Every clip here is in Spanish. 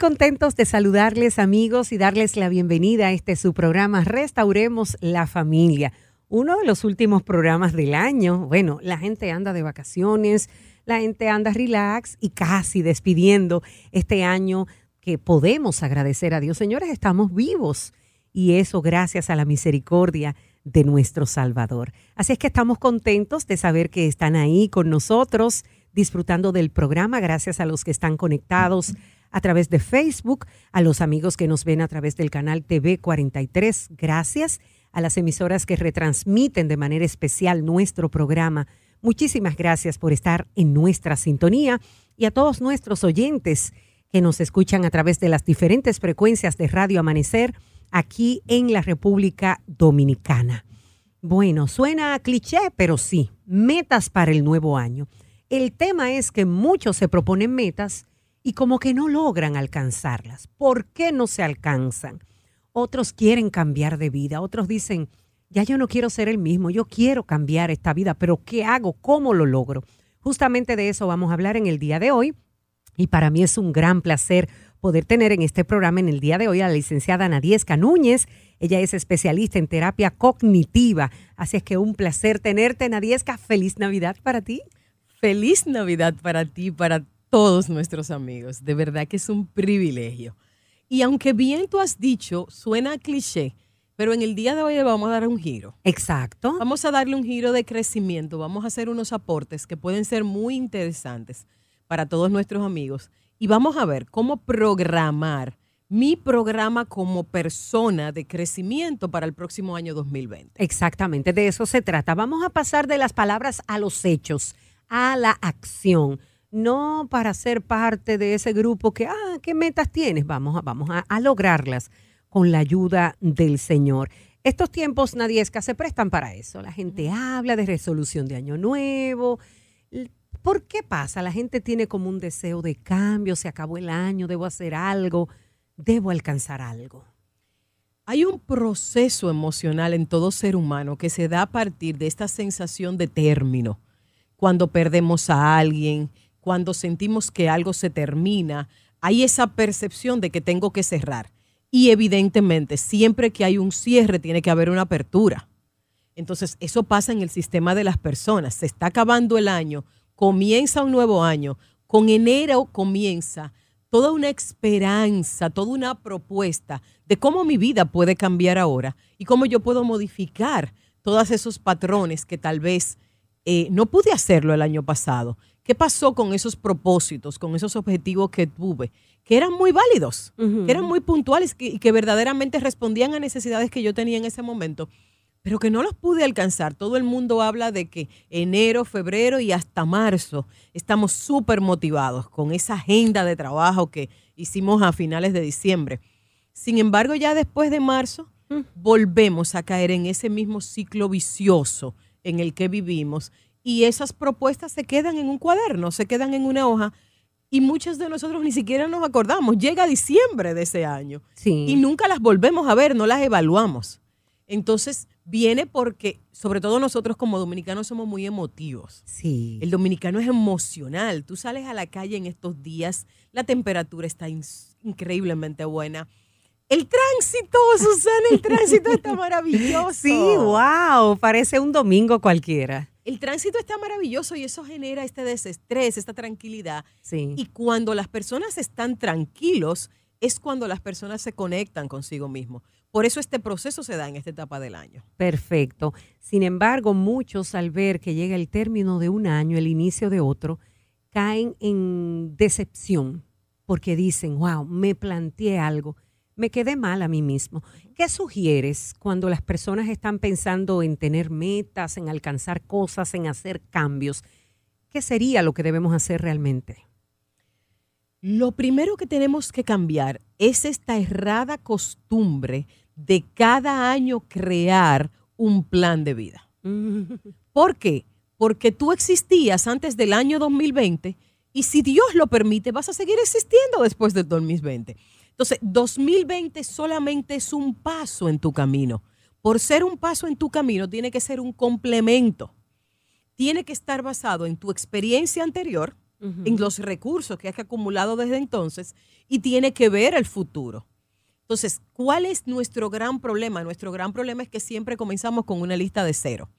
contentos de saludarles amigos y darles la bienvenida a este su programa Restauremos la Familia, uno de los últimos programas del año. Bueno, la gente anda de vacaciones, la gente anda relax y casi despidiendo este año que podemos agradecer a Dios. Señores, estamos vivos y eso gracias a la misericordia de nuestro Salvador. Así es que estamos contentos de saber que están ahí con nosotros disfrutando del programa, gracias a los que están conectados a través de Facebook, a los amigos que nos ven a través del canal TV 43, gracias a las emisoras que retransmiten de manera especial nuestro programa. Muchísimas gracias por estar en nuestra sintonía y a todos nuestros oyentes que nos escuchan a través de las diferentes frecuencias de Radio Amanecer aquí en la República Dominicana. Bueno, suena cliché, pero sí, metas para el nuevo año. El tema es que muchos se proponen metas y como que no logran alcanzarlas. ¿Por qué no se alcanzan? Otros quieren cambiar de vida, otros dicen, ya yo no quiero ser el mismo, yo quiero cambiar esta vida, pero ¿qué hago? ¿Cómo lo logro? Justamente de eso vamos a hablar en el día de hoy y para mí es un gran placer poder tener en este programa en el día de hoy a la licenciada Nadiesca Núñez. Ella es especialista en terapia cognitiva, así es que un placer tenerte, Nadiesca. Feliz Navidad para ti. Feliz Navidad para ti, para todos nuestros amigos. De verdad que es un privilegio. Y aunque bien tú has dicho, suena cliché, pero en el día de hoy le vamos a dar un giro. Exacto. Vamos a darle un giro de crecimiento, vamos a hacer unos aportes que pueden ser muy interesantes para todos nuestros amigos. Y vamos a ver cómo programar mi programa como persona de crecimiento para el próximo año 2020. Exactamente, de eso se trata. Vamos a pasar de las palabras a los hechos a la acción, no para ser parte de ese grupo que, ah, ¿qué metas tienes? Vamos a, vamos a, lograrlas con la ayuda del Señor. Estos tiempos, Nadiesca, se prestan para eso. La gente habla de resolución de año nuevo. ¿Por qué pasa? La gente tiene como un deseo de cambio, se acabó el año, debo hacer algo, debo alcanzar algo. Hay un proceso emocional en todo ser humano que se da a partir de esta sensación de término cuando perdemos a alguien, cuando sentimos que algo se termina, hay esa percepción de que tengo que cerrar. Y evidentemente, siempre que hay un cierre, tiene que haber una apertura. Entonces, eso pasa en el sistema de las personas. Se está acabando el año, comienza un nuevo año. Con enero comienza toda una esperanza, toda una propuesta de cómo mi vida puede cambiar ahora y cómo yo puedo modificar todos esos patrones que tal vez eh, no pude hacerlo el año pasado. ¿Qué pasó con esos propósitos, con esos objetivos que tuve? Que eran muy válidos, que eran muy puntuales y que verdaderamente respondían a necesidades que yo tenía en ese momento, pero que no los pude alcanzar. Todo el mundo habla de que enero, febrero y hasta marzo estamos súper motivados con esa agenda de trabajo que hicimos a finales de diciembre. Sin embargo, ya después de marzo, mm. volvemos a caer en ese mismo ciclo vicioso en el que vivimos y esas propuestas se quedan en un cuaderno, se quedan en una hoja y muchos de nosotros ni siquiera nos acordamos. Llega diciembre de ese año y nunca las volvemos a ver, no las evaluamos. Entonces viene porque, sobre todo nosotros como dominicanos somos muy emotivos. Sí. El dominicano es emocional. Tú sales a la calle en estos días, la temperatura está increíblemente buena el tránsito, Susana, el tránsito está maravilloso. Sí, wow, parece un domingo cualquiera. El tránsito está maravilloso y eso genera este desestrés, esta tranquilidad. Sí. Y cuando las personas están tranquilos, es cuando las personas se conectan consigo mismo. Por eso este proceso se da en esta etapa del año. Perfecto. Sin embargo, muchos al ver que llega el término de un año, el inicio de otro, caen en decepción porque dicen, wow, me planteé algo me quedé mal a mí mismo. ¿Qué sugieres cuando las personas están pensando en tener metas, en alcanzar cosas, en hacer cambios? ¿Qué sería lo que debemos hacer realmente? Lo primero que tenemos que cambiar es esta errada costumbre de cada año crear un plan de vida. ¿Por qué? Porque tú existías antes del año 2020 y si Dios lo permite, vas a seguir existiendo después del 2020. Entonces, 2020 solamente es un paso en tu camino. Por ser un paso en tu camino, tiene que ser un complemento. Tiene que estar basado en tu experiencia anterior, en los recursos que has acumulado desde entonces y tiene que ver el futuro. Entonces, ¿cuál es nuestro gran problema? Nuestro gran problema es que siempre comenzamos con una lista de cero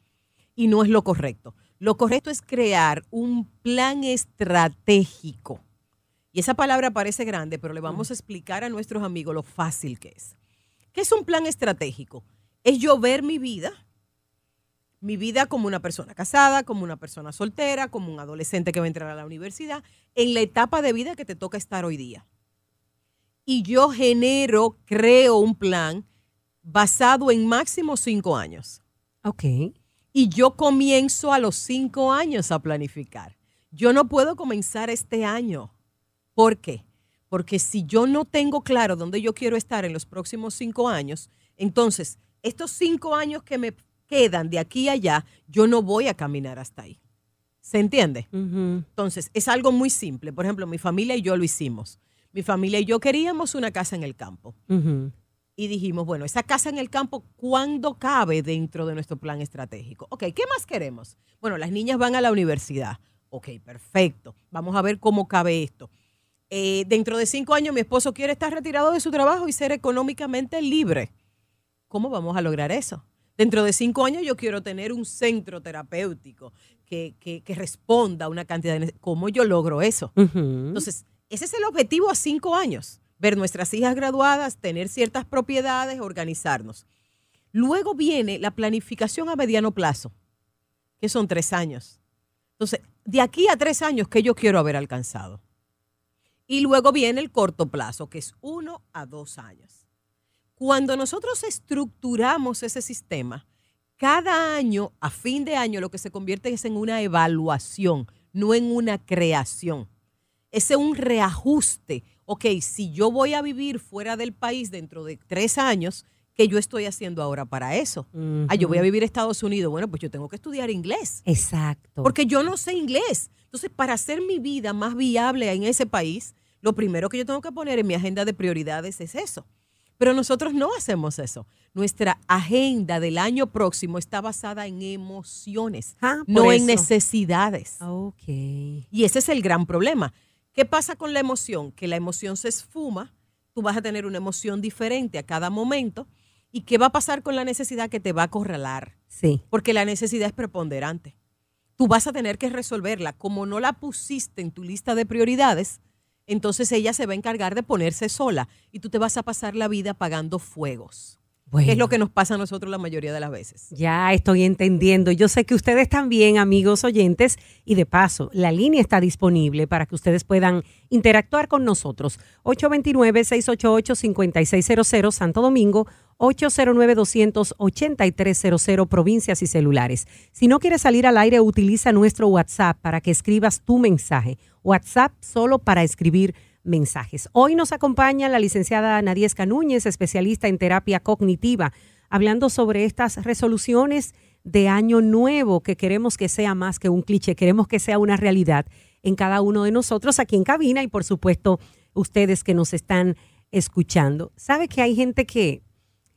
y no es lo correcto. Lo correcto es crear un plan estratégico. Y esa palabra parece grande, pero le vamos a explicar a nuestros amigos lo fácil que es. ¿Qué es un plan estratégico? Es yo ver mi vida, mi vida como una persona casada, como una persona soltera, como un adolescente que va a entrar a la universidad, en la etapa de vida que te toca estar hoy día. Y yo genero, creo un plan basado en máximo cinco años. Ok. Y yo comienzo a los cinco años a planificar. Yo no puedo comenzar este año. ¿Por qué? Porque si yo no tengo claro dónde yo quiero estar en los próximos cinco años, entonces estos cinco años que me quedan de aquí a allá, yo no voy a caminar hasta ahí. ¿Se entiende? Entonces, es algo muy simple. Por ejemplo, mi familia y yo lo hicimos. Mi familia y yo queríamos una casa en el campo. Y dijimos, bueno, esa casa en el campo, ¿cuándo cabe dentro de nuestro plan estratégico? Ok, ¿qué más queremos? Bueno, las niñas van a la universidad. Ok, perfecto. Vamos a ver cómo cabe esto. Eh, dentro de cinco años mi esposo quiere estar retirado de su trabajo y ser económicamente libre. ¿Cómo vamos a lograr eso? Dentro de cinco años yo quiero tener un centro terapéutico que, responda a una cantidad de... ¿Cómo yo logro eso? Entonces, ese es el objetivo a cinco años. Ver nuestras hijas graduadas, tener ciertas propiedades, organizarnos. Luego viene la planificación a mediano plazo, que son tres años. Entonces, de aquí a tres años, ¿qué yo quiero haber alcanzado? Y luego viene el corto plazo, que es uno a dos años. Cuando nosotros estructuramos ese sistema, cada año, a fin de año, lo que se convierte es en una evaluación, no en una creación. Ese es un reajuste. Ok, si yo voy a vivir fuera del país dentro de tres años, ¿qué yo estoy haciendo ahora para eso? Ah, yo voy a vivir en Estados Unidos. Bueno, pues yo tengo que estudiar inglés. Exacto. Porque yo no sé inglés. Entonces, para hacer mi vida más viable en ese país, lo primero que yo tengo que poner en mi agenda de prioridades es eso. Pero nosotros no hacemos eso. Nuestra agenda del año próximo está basada en emociones, ah, no en necesidades. Ok. Y ese es el gran problema. ¿Qué pasa con la emoción? Que la emoción se esfuma, tú vas a tener una emoción diferente a cada momento. ¿Y qué va a pasar con la necesidad que te va a acorralar? Sí. Porque la necesidad es preponderante. Tú vas a tener que resolverla. Como no la pusiste en tu lista de prioridades, entonces ella se va a encargar de ponerse sola y tú te vas a pasar la vida apagando fuegos. Que es lo que nos pasa a nosotros la mayoría de las veces. Ya estoy entendiendo. Yo sé que ustedes también, amigos oyentes, y de paso, la línea está disponible para que ustedes puedan interactuar con nosotros. 829-688-5600 Santo Domingo, 809-28300 provincias y celulares. Si no quieres salir al aire, utiliza nuestro WhatsApp para que escribas tu mensaje. WhatsApp solo para escribir mensajes. Hoy nos acompaña la licenciada Nadiesca Núñez, especialista en terapia cognitiva, hablando sobre estas resoluciones de año nuevo que queremos que sea más que un cliché, queremos que sea una realidad en cada uno de nosotros aquí en cabina y por supuesto ustedes que nos están escuchando. ¿Sabe que hay gente que,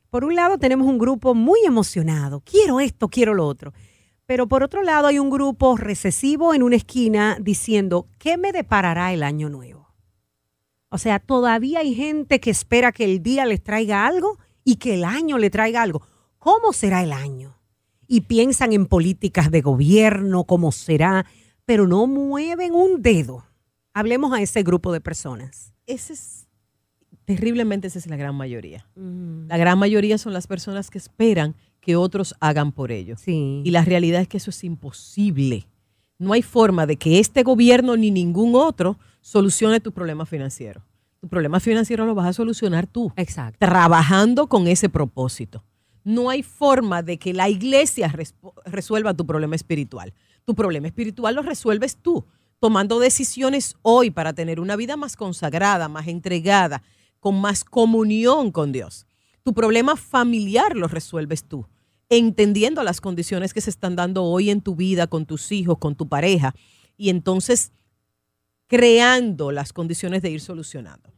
por un lado tenemos un grupo muy emocionado, quiero esto, quiero lo otro, pero por otro lado hay un grupo recesivo en una esquina diciendo, ¿qué me deparará el año nuevo? O sea, todavía hay gente que espera que el día les traiga algo y que el año le traiga algo. ¿Cómo será el año? Y piensan en políticas de gobierno, cómo será, pero no mueven un dedo. Hablemos a ese grupo de personas. Ese es, terriblemente, esa es la gran mayoría. Mm. La gran mayoría son las personas que esperan que otros hagan por ellos. Sí. Y la realidad es que eso es imposible. No hay forma de que este gobierno ni ningún otro solucione tu problema financiero. Tu problema financiero lo vas a solucionar tú. Exacto. Trabajando con ese propósito. No hay forma de que la iglesia resuelva tu problema espiritual. Tu problema espiritual lo resuelves tú, tomando decisiones hoy para tener una vida más consagrada, más entregada, con más comunión con Dios. Tu problema familiar lo resuelves tú, entendiendo las condiciones que se están dando hoy en tu vida, con tus hijos, con tu pareja. Y entonces creando las condiciones de ir solucionando.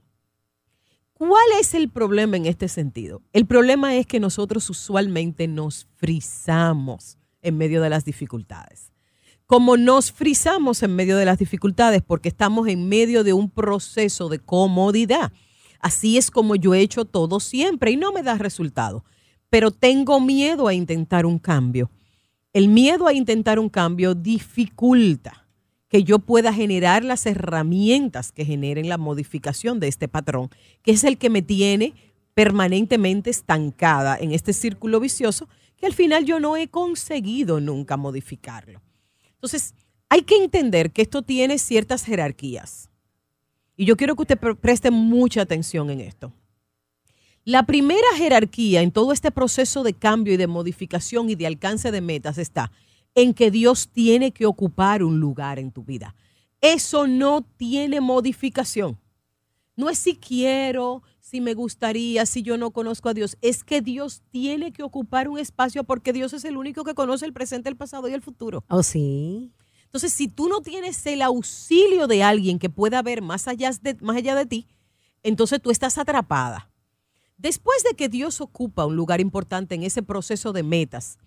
¿Cuál es el problema en este sentido? El problema es que nosotros usualmente nos frizamos en medio de las dificultades. como nos frizamos en medio de las dificultades porque estamos en medio de un proceso de comodidad. Así es como yo he hecho todo siempre y no me da resultado. Pero tengo miedo a intentar un cambio. El miedo a intentar un cambio dificulta que yo pueda generar las herramientas que generen la modificación de este patrón, que es el que me tiene permanentemente estancada en este círculo vicioso que al final yo no he conseguido nunca modificarlo. Entonces, hay que entender que esto tiene ciertas jerarquías. Y yo quiero que usted preste mucha atención en esto. La primera jerarquía en todo este proceso de cambio y de modificación y de alcance de metas está en que Dios tiene que ocupar un lugar en tu vida. Eso no tiene modificación. No es si quiero, si me gustaría, si yo no conozco a Dios. Es que Dios tiene que ocupar un espacio porque Dios es el único que conoce el presente, el pasado y el futuro. Oh, sí. Entonces, si tú no tienes el auxilio de alguien que pueda ver más allá de, más allá de ti, entonces tú estás atrapada. Después de que Dios ocupa un lugar importante en ese proceso de metas,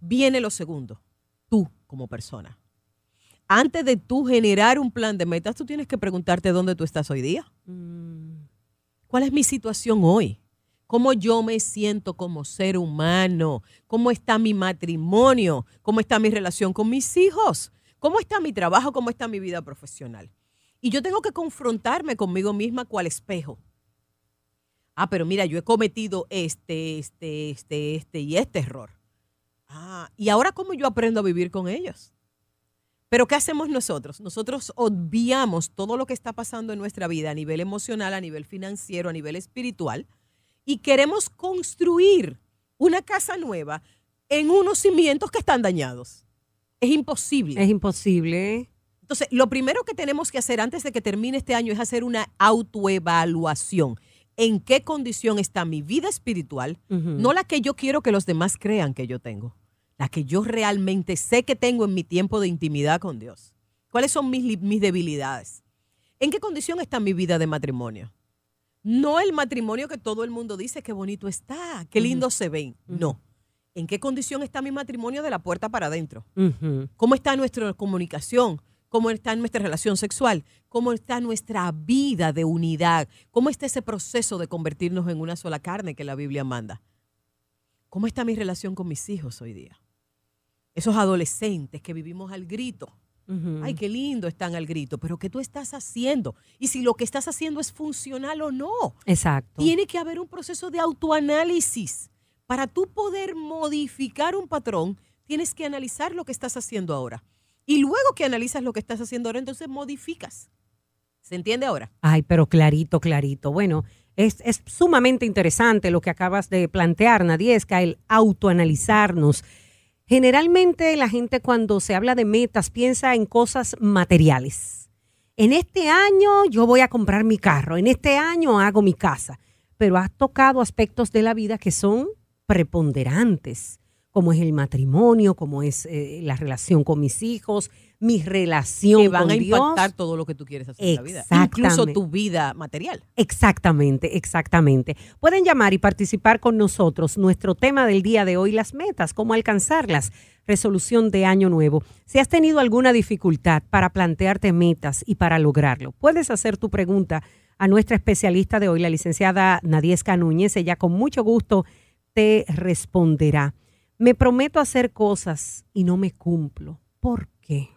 viene lo segundo, tú como persona. Antes de tú generar un plan de metas, tú tienes que preguntarte dónde tú estás hoy día. Mm. ¿Cuál es mi situación hoy? ¿Cómo yo me siento como ser humano? ¿Cómo está mi matrimonio? ¿Cómo está mi relación con mis hijos? ¿Cómo está mi trabajo? ¿Cómo está mi vida profesional? Y yo tengo que confrontarme conmigo misma cual espejo. Ah, pero mira, yo he cometido este, este, este, este y este error. Ah, y ahora cómo yo aprendo a vivir con ellos. Pero ¿qué hacemos nosotros? Nosotros obviamos todo lo que está pasando en nuestra vida a nivel emocional, a nivel financiero, a nivel espiritual, y queremos construir una casa nueva en unos cimientos que están dañados. Es imposible. Es imposible. Entonces, lo primero que tenemos que hacer antes de que termine este año es hacer una autoevaluación. ¿En qué condición está mi vida espiritual? No la que yo quiero que los demás crean que yo tengo. La que yo realmente sé que tengo en mi tiempo de intimidad con Dios. ¿Cuáles son mis, mis debilidades? ¿En qué condición está mi vida de matrimonio? No el matrimonio que todo el mundo dice que bonito está, qué lindo se ven. No en qué condición está mi matrimonio de la puerta para adentro, cómo está nuestra comunicación, cómo está nuestra relación sexual, cómo está nuestra vida de unidad, cómo está ese proceso de convertirnos en una sola carne que la Biblia manda. ¿Cómo está mi relación con mis hijos hoy día? Esos adolescentes que vivimos al grito. Ay, qué lindo están al grito, pero ¿qué tú estás haciendo? Y si lo que estás haciendo es funcional o no. Exacto. Tiene que haber un proceso de autoanálisis para tú poder modificar un patrón, tienes que analizar lo que estás haciendo ahora. Y luego que analizas lo que estás haciendo ahora, entonces modificas. ¿Se entiende ahora? Ay, pero clarito, clarito. Bueno, es, es sumamente interesante lo que acabas de plantear, Nadiesca, el autoanalizarnos. Generalmente la gente cuando se habla de metas piensa en cosas materiales. En este año yo voy a comprar mi carro, en este año hago mi casa, pero has tocado aspectos de la vida que son preponderantes, como es el matrimonio, como es eh, la relación con mis hijos, mi relación que van a impactar todo lo que tú quieres hacer en la vida, incluso tu vida material. Exactamente, exactamente. Pueden llamar y participar con nosotros. Nuestro tema del día de hoy, las metas, cómo alcanzarlas, resolución de año nuevo. Si has tenido alguna dificultad para plantearte metas y para lograrlo, puedes hacer tu pregunta a nuestra especialista de hoy, la licenciada Nadiesca Núñez. Ella con mucho gusto te responderá. Me prometo hacer cosas y no me cumplo. ¿Por qué?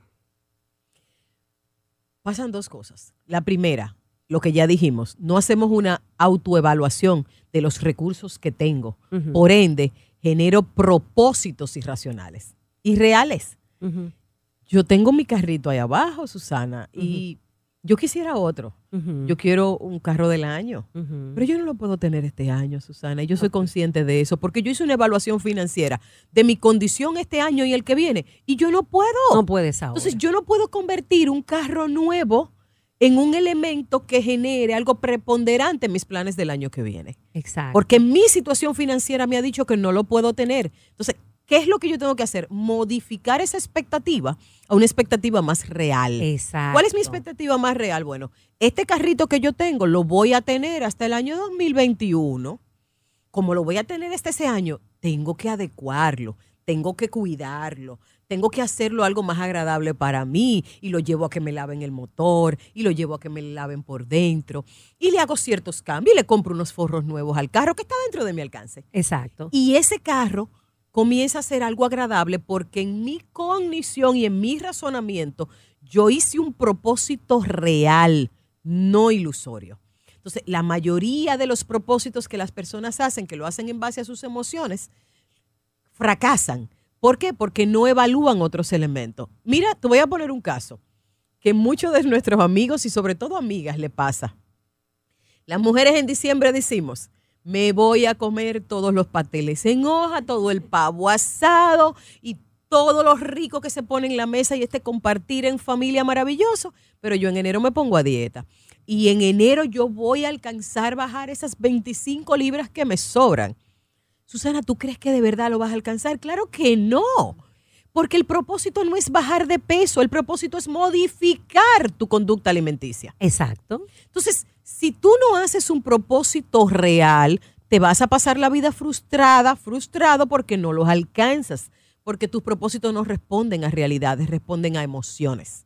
Pasan dos cosas. La primera, lo que ya dijimos, no hacemos una autoevaluación de los recursos que tengo. Por ende, genero propósitos irracionales, irreales. Yo tengo mi carrito ahí abajo, Susana, y yo quisiera otro. Yo quiero un carro del año, pero yo no lo puedo tener este año, Susana, y yo soy consciente de eso, porque yo hice una evaluación financiera de mi condición este año y el que viene, y yo no puedo. No puedes ahora. Entonces, yo no puedo convertir un carro nuevo en un elemento que genere algo preponderante en mis planes del año que viene. Exacto. Porque mi situación financiera me ha dicho que no lo puedo tener. Entonces, ¿Qué es lo que yo tengo que hacer? Modificar esa expectativa a una expectativa más real. Exacto. ¿Cuál es mi expectativa más real? Bueno, este carrito que yo tengo lo voy a tener hasta el año 2021. Como lo voy a tener este ese año, tengo que adecuarlo, tengo que cuidarlo, tengo que hacerlo algo más agradable para mí y lo llevo a que me laven el motor y lo llevo a que me laven por dentro y le hago ciertos cambios y le compro unos forros nuevos al carro que está dentro de mi alcance. Exacto. Y ese carro comienza a ser algo agradable porque en mi cognición y en mi razonamiento yo hice un propósito real, no ilusorio. Entonces, la mayoría de los propósitos que las personas hacen, que lo hacen en base a sus emociones, fracasan. ¿Por qué? Porque no evalúan otros elementos. Mira, te voy a poner un caso que muchos de nuestros amigos y sobre todo amigas le pasa. Las mujeres en diciembre decimos, me voy a comer todos los pasteles en hoja, todo el pavo asado y todo lo rico que se pone en la mesa y este compartir en familia maravilloso, pero yo en enero me pongo a dieta. Y en enero yo voy a alcanzar bajar esas 25 libras que me sobran. Susana, ¿tú crees que de verdad lo vas a alcanzar? Claro que no. Porque el propósito no es bajar de peso, el propósito es modificar tu conducta alimenticia. Exacto. Entonces, si tú no haces un propósito real, te vas a pasar la vida frustrada, frustrado porque no los alcanzas, porque tus propósitos no responden a realidades, responden a emociones.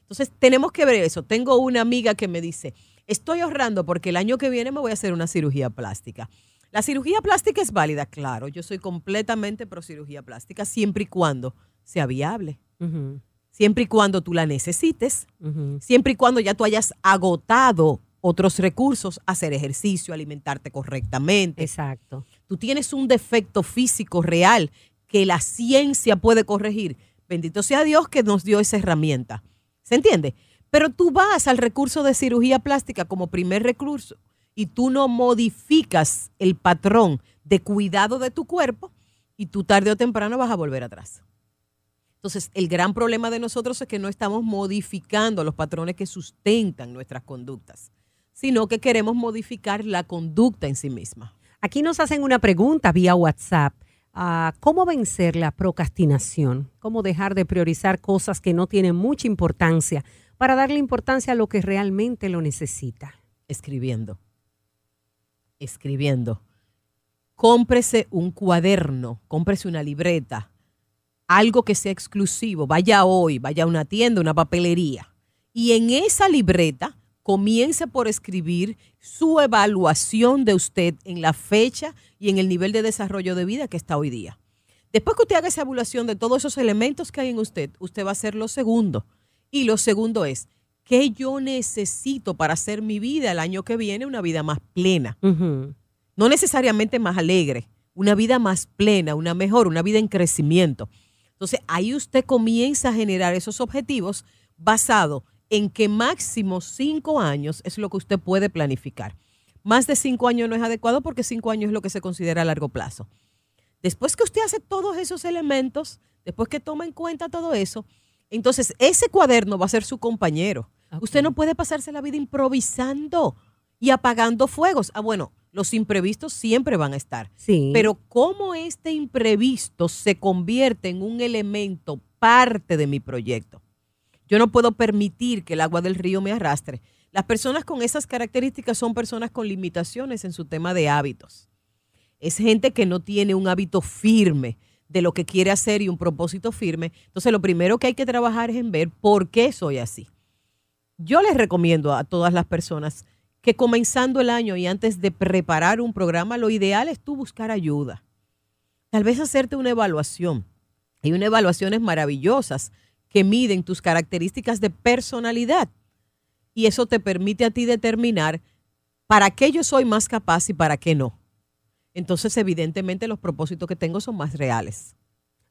Entonces, tenemos que ver eso. Tengo una amiga que me dice, estoy ahorrando porque el año que viene me voy a hacer una cirugía plástica. La cirugía plástica es válida, claro. Yo soy completamente pro cirugía plástica, siempre y cuando sea viable. Siempre y cuando tú la necesites. Siempre y cuando ya tú hayas agotado otros recursos, hacer ejercicio, alimentarte correctamente. Exacto. Tú tienes un defecto físico real que la ciencia puede corregir. Bendito sea Dios que nos dio esa herramienta. ¿Se entiende? Pero tú vas al recurso de cirugía plástica como primer recurso y tú no modificas el patrón de cuidado de tu cuerpo y tú tarde o temprano vas a volver atrás. Entonces, el gran problema de nosotros es que no estamos modificando los patrones que sustentan nuestras conductas, sino que queremos modificar la conducta en sí misma. Aquí nos hacen una pregunta vía WhatsApp. Ah, ¿Cómo vencer la procrastinación? ¿Cómo dejar de priorizar cosas que no tienen mucha importancia para darle importancia a lo que realmente lo necesita? Escribiendo escribiendo. Cómprese un cuaderno, cómprese una libreta, algo que sea exclusivo. Vaya hoy, vaya a una tienda, una papelería. Y en esa libreta comience por escribir su evaluación de usted en la fecha y en el nivel de desarrollo de vida que está hoy día. Después que usted haga esa evaluación de todos esos elementos que hay en usted, usted va a hacer lo segundo. Y lo segundo es, ¿Qué yo necesito para hacer mi vida el año que viene una vida más plena? No necesariamente más alegre, una vida más plena, una mejor, una vida en crecimiento. Entonces ahí usted comienza a generar esos objetivos basado en que máximo cinco años es lo que usted puede planificar. Más de cinco años no es adecuado porque cinco años es lo que se considera a largo plazo. Después que usted hace todos esos elementos, después que toma en cuenta todo eso, entonces ese cuaderno va a ser su compañero. Usted no puede pasarse la vida improvisando y apagando fuegos. Ah, bueno, los imprevistos siempre van a estar. Sí. Pero cómo este imprevisto se convierte en un elemento parte de mi proyecto. Yo no puedo permitir que el agua del río me arrastre. Las personas con esas características son personas con limitaciones en su tema de hábitos. Es gente que no tiene un hábito firme de lo que quiere hacer y un propósito firme. Entonces, lo primero que hay que trabajar es en ver por qué soy así yo les recomiendo a todas las personas que comenzando el año y antes de preparar un programa, lo ideal es tú buscar ayuda. Tal vez hacerte una evaluación. Hay unas evaluaciones maravillosas que miden tus características de personalidad. Y eso te permite a ti determinar para qué yo soy más capaz y para qué no. Entonces, evidentemente, los propósitos que tengo son más reales.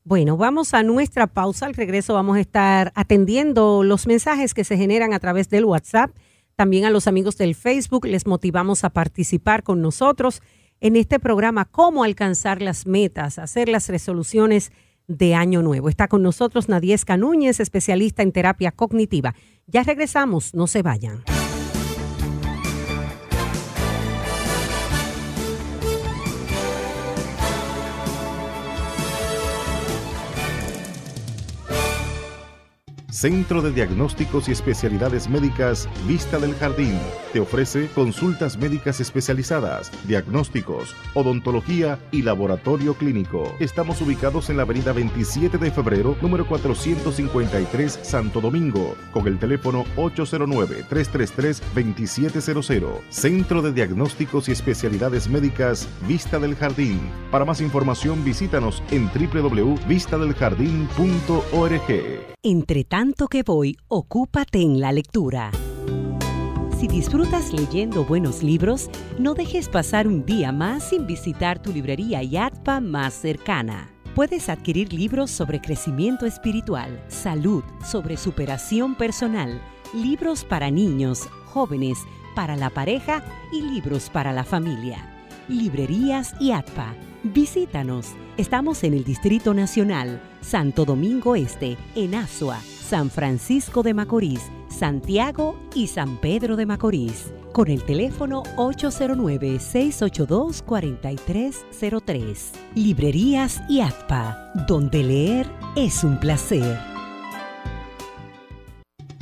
Bueno, vamos a nuestra pausa. Al regreso vamos a estar atendiendo los mensajes que se generan a través del WhatsApp. También a los amigos del Facebook les motivamos a participar con nosotros en este programa Cómo alcanzar las metas, hacer las resoluciones de año nuevo. Está con nosotros Nadiesca Núñez, especialista en terapia cognitiva. Ya regresamos, no se vayan. Centro de Diagnósticos y Especialidades Médicas Vista del Jardín. Te ofrece consultas médicas especializadas, diagnósticos, odontología y laboratorio clínico. Estamos ubicados en la avenida 27 de febrero, número 453, Santo Domingo, con el teléfono 809-333-2700. Centro de Diagnósticos y Especialidades Médicas Vista del Jardín. Para más información visítanos en www.vistadeljardín.org. Entre tanto que voy, ocúpate en la lectura. Si disfrutas leyendo buenos libros, no dejes pasar un día más sin visitar tu librería YATPA más cercana. Puedes adquirir libros sobre crecimiento espiritual, salud, sobre superación personal, libros para niños, jóvenes, para la pareja y libros para la familia. Librerías YATPA. Visítanos. Estamos en el Distrito Nacional, Santo Domingo Este, en Asua, San Francisco de Macorís, Santiago y San Pedro de Macorís. Con el teléfono 809-682-4303. Librerías y ATPA, donde leer es un placer.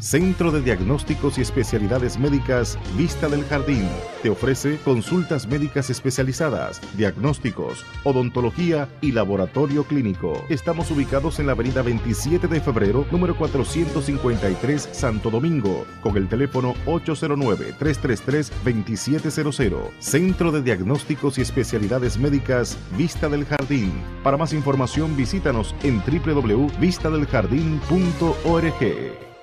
Centro de Diagnósticos y Especialidades Médicas Vista del Jardín. Te ofrece consultas médicas especializadas, diagnósticos, odontología y laboratorio clínico. Estamos ubicados en la avenida 27 de febrero, número 453, Santo Domingo, con el teléfono 809-333-2700. Centro de Diagnósticos y Especialidades Médicas Vista del Jardín. Para más información visítanos en www.vistadeljardín.org.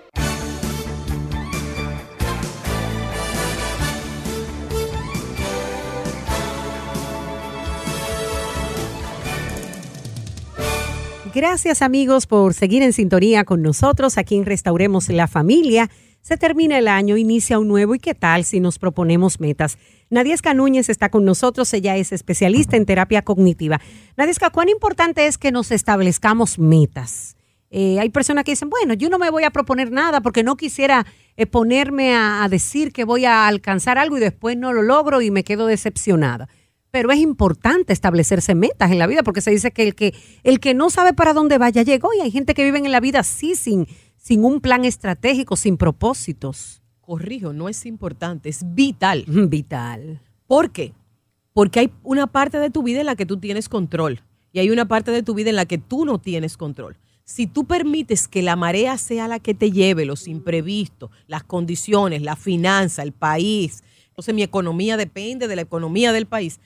Gracias amigos por seguir en sintonía con nosotros aquí en Restauremos la Familia. Se termina el año, inicia un nuevo y qué tal si nos proponemos metas. Nadiesca Núñez está con nosotros, ella es especialista en terapia cognitiva. Nadiesca, ¿cuán importante es que nos establezcamos metas? Eh, hay personas que dicen, bueno, yo no me voy a proponer nada porque no quisiera eh, ponerme a, a decir que voy a alcanzar algo y después no lo logro y me quedo decepcionada pero es importante establecerse metas en la vida porque se dice que el que, el que no sabe para dónde vaya llegó y hay gente que vive en la vida así, sin, sin un plan estratégico, sin propósitos. Corrijo, no es importante, es vital. Vital. ¿Por qué? Porque hay una parte de tu vida en la que tú tienes control y hay una parte de tu vida en la que tú no tienes control. Si tú permites que la marea sea la que te lleve, los imprevistos, las condiciones, la finanza, el país, entonces mi economía depende de la economía del país,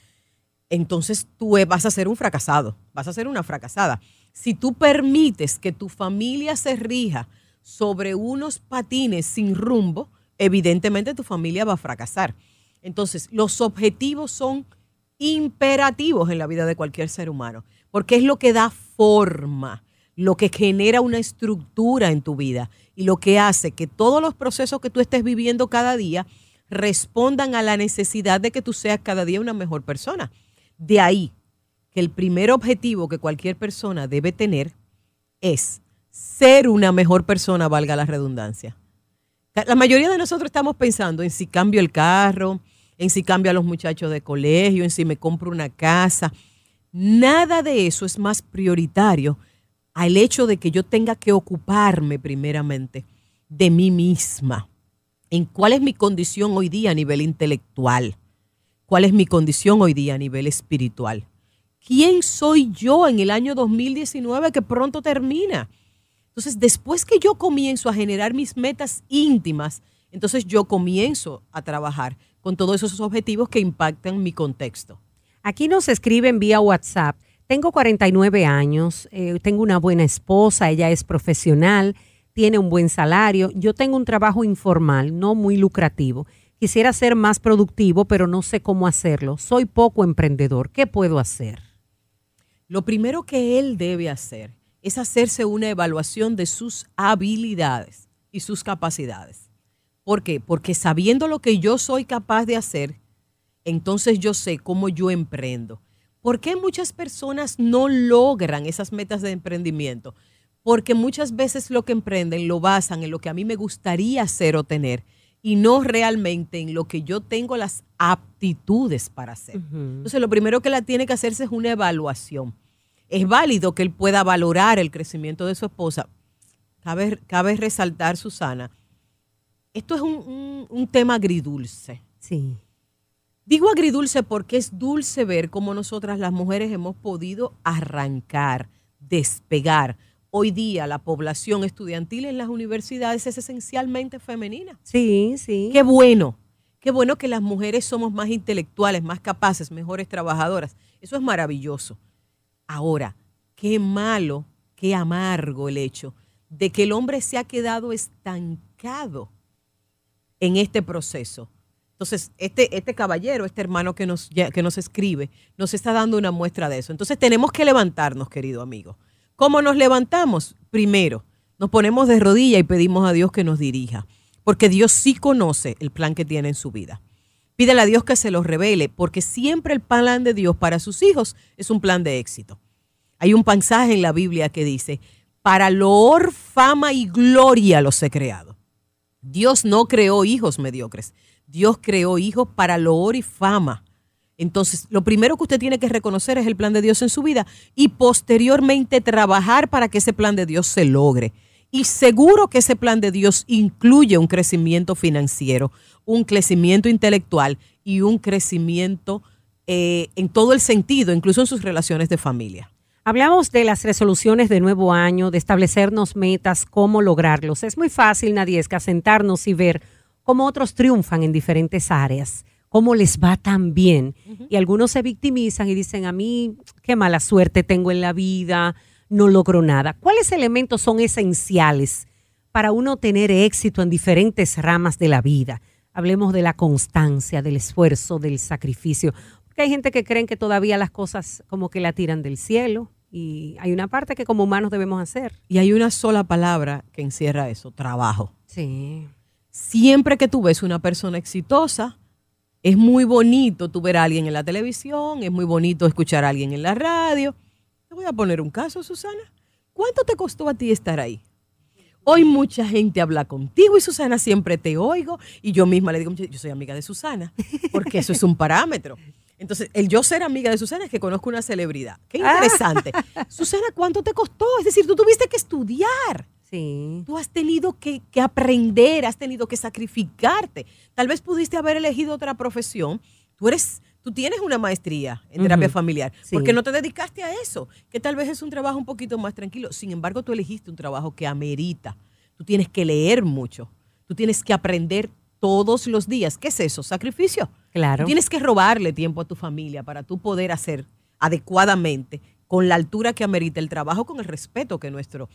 entonces tú vas a ser un fracasado, vas a ser una fracasada. Si tú permites que tu familia se rija sobre unos patines sin rumbo, evidentemente tu familia va a fracasar. Entonces, los objetivos son imperativos en la vida de cualquier ser humano, porque es lo que da forma, lo que genera una estructura en tu vida y lo que hace que todos los procesos que tú estés viviendo cada día respondan a la necesidad de que tú seas cada día una mejor persona. De ahí que el primer objetivo que cualquier persona debe tener es ser una mejor persona, valga la redundancia. La mayoría de nosotros estamos pensando en si cambio el carro, en si cambio a los muchachos de colegio, en si me compro una casa. Nada de eso es más prioritario al hecho de que yo tenga que ocuparme primeramente de mí misma, en cuál es mi condición hoy día a nivel intelectual, cuál es mi condición hoy día a nivel espiritual. ¿Quién soy yo en el año 2019 que pronto termina? Entonces, después que yo comienzo a generar mis metas íntimas, entonces yo comienzo a trabajar con todos esos objetivos que impactan mi contexto. Aquí nos escriben vía WhatsApp. Tengo 49 años, eh, tengo una buena esposa, ella es profesional, tiene un buen salario, yo tengo un trabajo informal, no muy lucrativo Quisiera ser más productivo, pero no sé cómo hacerlo. Soy poco emprendedor. ¿Qué puedo hacer? Lo primero que él debe hacer es hacerse una evaluación de sus habilidades y sus capacidades. ¿Por qué? Porque sabiendo lo que yo soy capaz de hacer, entonces yo sé cómo yo emprendo. ¿Por qué muchas personas no logran esas metas de emprendimiento? Porque muchas veces lo que emprenden lo basan en lo que a mí me gustaría hacer o tener y no realmente en lo que yo tengo las aptitudes para hacer. Entonces, lo primero que la tiene que hacerse es una evaluación. Es válido que él pueda valorar el crecimiento de su esposa. cabe, cabe resaltar, Susana, esto es un, un- un tema agridulce. Sí. Digo agridulce porque es dulce ver cómo nosotras las mujeres hemos podido arrancar, despegar. Hoy día la población estudiantil en las universidades es esencialmente femenina. Sí, sí. Qué bueno, qué bueno que las mujeres somos más intelectuales, más capaces, mejores trabajadoras. Eso es maravilloso. Ahora, qué malo, qué amargo el hecho de que el hombre se ha quedado estancado en este proceso. Entonces, este, este caballero, este hermano que nos, ya- que nos escribe, nos está dando una muestra de eso. Entonces, tenemos que levantarnos, querido amigo. ¿Cómo nos levantamos? Primero, nos ponemos de rodilla y pedimos a Dios que nos dirija, porque Dios sí conoce el plan que tiene en su vida. Pídele a Dios que se los revele, porque siempre el plan de Dios para sus hijos es un plan de éxito. Hay un pasaje en la Biblia que dice, para loor, fama y gloria los he creado. Dios no creó hijos mediocres. Dios creó hijos para loor y fama. Entonces, lo primero que usted tiene que reconocer es el plan de Dios en su vida y posteriormente trabajar para que ese plan de Dios se logre. Y seguro que ese plan de Dios incluye un crecimiento financiero, un crecimiento intelectual y un crecimiento eh, en todo el sentido, incluso en sus relaciones de familia. Hablamos de las resoluciones de nuevo año, de establecernos metas, cómo lograrlos. Es muy fácil, Nadiesca, sentarnos y ver cómo otros triunfan en diferentes áreas, cómo les va tan bien. Y algunos se victimizan y dicen, a mí, qué mala suerte tengo en la vida, no logro nada. ¿Cuáles elementos son esenciales para uno tener éxito en diferentes ramas de la vida? Hablemos de la constancia, del esfuerzo, del sacrificio. Porque hay gente que creen que todavía las cosas como que la tiran del cielo y hay una parte que como humanos debemos hacer. Y hay una sola palabra que encierra eso, trabajo. Sí. Siempre que tú ves una persona exitosa, es muy bonito tú ver a alguien en la televisión, es muy bonito escuchar a alguien en la radio. Te voy a poner un caso, Susana. ¿Cuánto te costó a ti estar ahí? Hoy mucha gente habla contigo y Susana siempre te oigo y yo misma le digo, yo soy amiga de Susana, porque eso es un parámetro. Entonces, el yo ser amiga de Susana es que conozco una celebridad. Qué interesante. Susana, ¿cuánto te costó? Es decir, tú tuviste que estudiar. Sí. Tú has tenido que, que aprender, has tenido que sacrificarte. Tal vez pudiste haber elegido otra profesión. Tú eres, tú tienes una maestría en terapia familiar. Sí. ¿Por qué no te dedicaste a eso? Que tal vez es un trabajo un poquito más tranquilo. Sin embargo, tú elegiste un trabajo que amerita. Tú tienes que leer mucho. Tú tienes que aprender todos los días. ¿Qué es eso? Sacrificio. Claro. Tú tienes que robarle tiempo a tu familia para tú poder hacer adecuadamente, con la altura que amerita el trabajo, con el respeto que nuestro,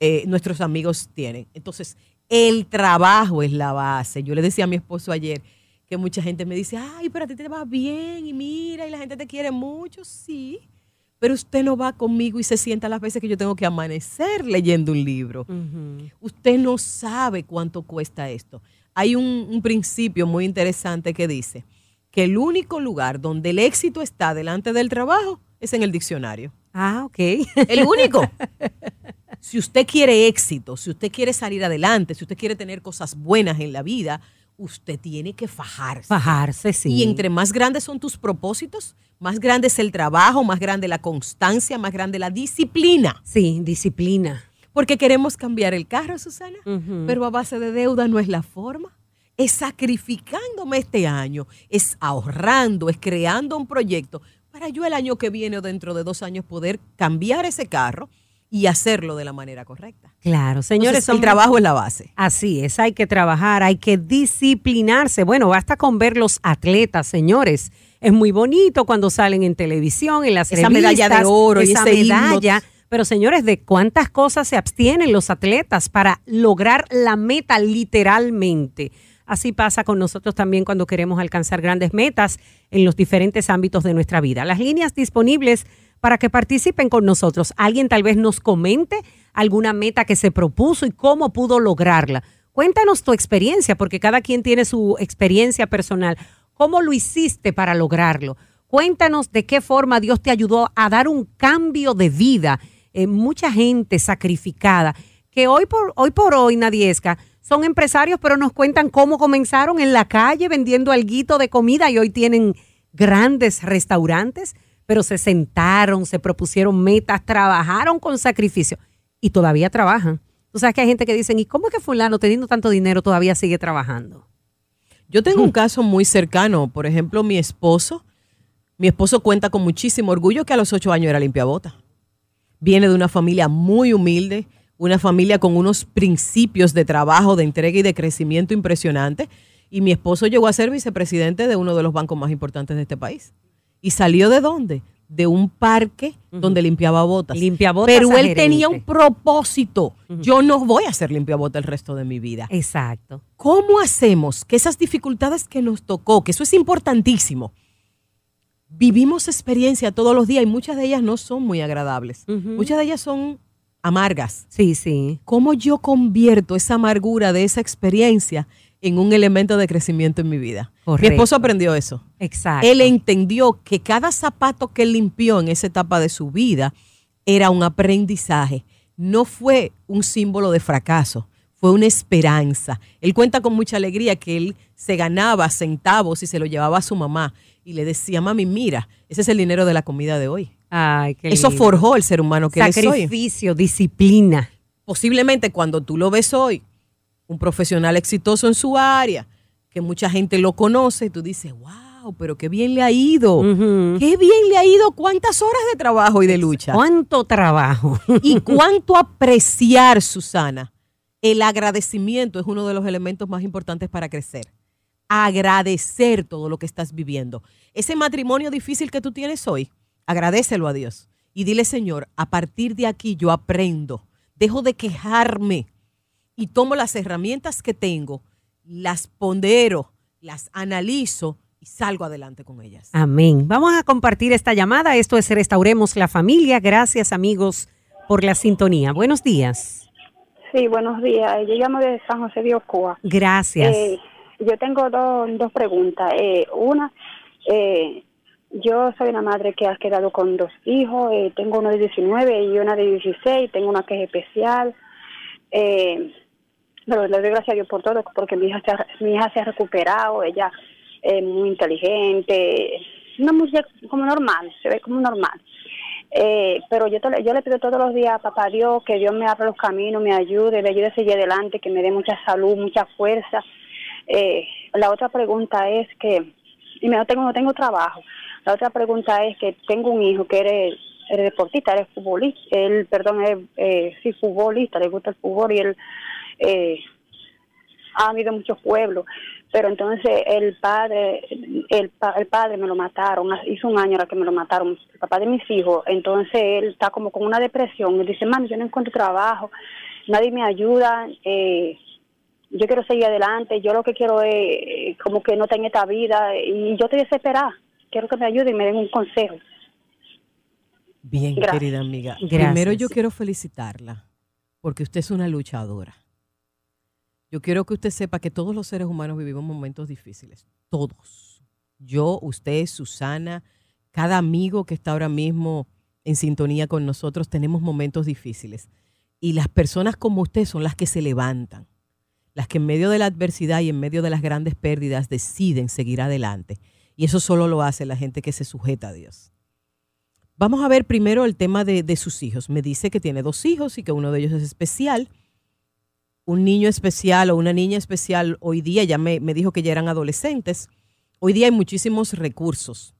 eh, nuestros amigos tienen. Entonces, el trabajo es la base. Yo le decía a mi esposo ayer que mucha gente me dice, ay, pero a ti te va bien y mira, y la gente te quiere mucho, sí. Pero usted no va conmigo y se sienta las veces que yo tengo que amanecer leyendo un libro. Usted no sabe cuánto cuesta esto. Hay un, un principio muy interesante que dice que el único lugar donde el éxito está delante del trabajo es en el diccionario. Ah, ok. El único. Si usted quiere éxito, si usted quiere salir adelante, si usted quiere tener cosas buenas en la vida, usted tiene que fajarse. Fajarse, sí. Y entre más grandes son tus propósitos, más grande es el trabajo, más grande la constancia, más grande la disciplina. Sí, disciplina. Porque queremos cambiar el carro, Susana, pero a base de deuda no es la forma. Es sacrificándome este año, es ahorrando, es creando un proyecto para yo el año que viene o dentro de dos años poder cambiar ese carro y hacerlo de la manera correcta. Claro, señores, Entonces, el trabajo es la base. Así es, hay que trabajar, hay que disciplinarse. Bueno, basta con ver los atletas, señores. Es muy bonito cuando salen en televisión, en las Esa medalla de oro y esa himno. medalla. Pero señores, ¿de cuántas cosas se abstienen los atletas para lograr la meta literalmente? Así pasa con nosotros también cuando queremos alcanzar grandes metas en los diferentes ámbitos de nuestra vida. Las líneas disponibles para que participen con nosotros. Alguien tal vez nos comente alguna meta que se propuso y cómo pudo lograrla. Cuéntanos tu experiencia, porque cada quien tiene su experiencia personal. ¿Cómo lo hiciste para lograrlo? Cuéntanos de qué forma Dios te ayudó a dar un cambio de vida. Mucha gente sacrificada que hoy por hoy, por hoy Nadiesca, son empresarios, pero nos cuentan cómo comenzaron en la calle vendiendo alguito de comida y hoy tienen grandes restaurantes, pero se sentaron, se propusieron metas, trabajaron con sacrificio y todavía trabajan. Tú sabes que hay gente que dicen, ¿y cómo es que fulano teniendo tanto dinero todavía sigue trabajando? Yo tengo un caso muy cercano, por ejemplo, mi esposo. Mi esposo cuenta con muchísimo orgullo que a los ocho años era limpiabota. Viene de una familia muy humilde, una familia con unos principios de trabajo, de entrega y de crecimiento impresionante. Y mi esposo llegó a ser vicepresidente de uno de los bancos más importantes de este país. ¿Y salió de dónde? De un parque donde limpiaba botas. Limpia botas Pero él tenía un propósito. Yo no voy a ser limpiabota el resto de mi vida. Exacto. ¿Cómo hacemos que esas dificultades que nos tocó, que eso es importantísimo, vivimos experiencia todos los días y muchas de ellas no son muy agradables? Muchas de ellas son amargas. Sí, sí. ¿Cómo yo convierto esa amargura de esa experiencia en un elemento de crecimiento en mi vida? Correcto. Mi esposo aprendió eso. Exacto. Él entendió que cada zapato que él limpió en esa etapa de su vida era un aprendizaje. No fue un símbolo de fracaso, fue una esperanza. Él cuenta con mucha alegría que él se ganaba centavos y se lo llevaba a su mamá y le decía, mami, mira, ese es el dinero de la comida de hoy. Ay, qué Eso forjó el ser humano que hoy. Sacrificio, disciplina. Posiblemente cuando tú lo ves hoy, un profesional exitoso en su área, que mucha gente lo conoce, tú dices, wow, pero qué bien le ha ido. Qué bien le ha ido, cuántas horas de trabajo y de lucha. ¿Cuánto trabajo? Y cuánto apreciar, Susana. El agradecimiento es uno de los elementos más importantes para crecer. Agradecer todo lo que estás viviendo. Ese matrimonio difícil que tú tienes hoy, agradecelo a Dios. Y dile, Señor, a partir de aquí yo aprendo. Dejo de quejarme y tomo las herramientas que tengo, las pondero, las analizo y salgo adelante con ellas. Amén. Vamos a compartir esta llamada. Esto es Restauremos la Familia. Gracias, amigos, por la sintonía. Buenos días. Sí, buenos días. Yo llamo de San José de Ocoa. Gracias. Eh, yo tengo dos, dos preguntas. Eh, una, eh, yo soy una madre que ha quedado con dos hijos. eh, tengo uno de 19 y una de 16. Tengo una que es especial. Eh, pero le doy gracias a Dios por todo, porque mi hija se ha, mi hija se ha recuperado. Ella es muy inteligente. Una mujer como normal, se ve como normal. Eh, pero yo, yo le pido todos los días a papá Dios que Dios me abra los caminos, me ayude, me ayude a seguir adelante, que me dé mucha salud, mucha fuerza. Eh, la otra pregunta es que, y no tengo, no tengo trabajo. La otra pregunta es que tengo un hijo que eres deportista, eres futbolista, él, perdón, es eh, sí, futbolista, le gusta el fútbol y él eh, ha habido muchos pueblos, pero entonces el padre, el, pa- el padre me lo mataron, hizo un año ahora que me lo mataron, el papá de mis hijos, entonces él está como con una depresión, él dice, mami, yo no encuentro trabajo, nadie me ayuda, eh, yo quiero seguir adelante, yo lo que quiero es eh, como que no tenga esta vida y yo estoy desesperada, quiero que me ayuden y me den un consejo. Bien, Gracias. querida amiga. Gracias. Primero yo quiero felicitarla porque usted es una luchadora. Yo quiero que usted sepa que todos los seres humanos vivimos momentos difíciles. Todos. Yo, usted, Susana, cada amigo que está ahora mismo en sintonía con nosotros, tenemos momentos difíciles. Y las personas como usted son las que se levantan, las que en medio de la adversidad y en medio de las grandes pérdidas deciden seguir adelante. Y eso solo lo hace la gente que se sujeta a Dios. Vamos a ver primero el tema de, de sus hijos. Me dice que tiene dos hijos y que uno de ellos es especial. Un niño especial o una niña especial hoy día, ya me, me dijo que ya eran adolescentes. Hoy día hay muchísimos recursos.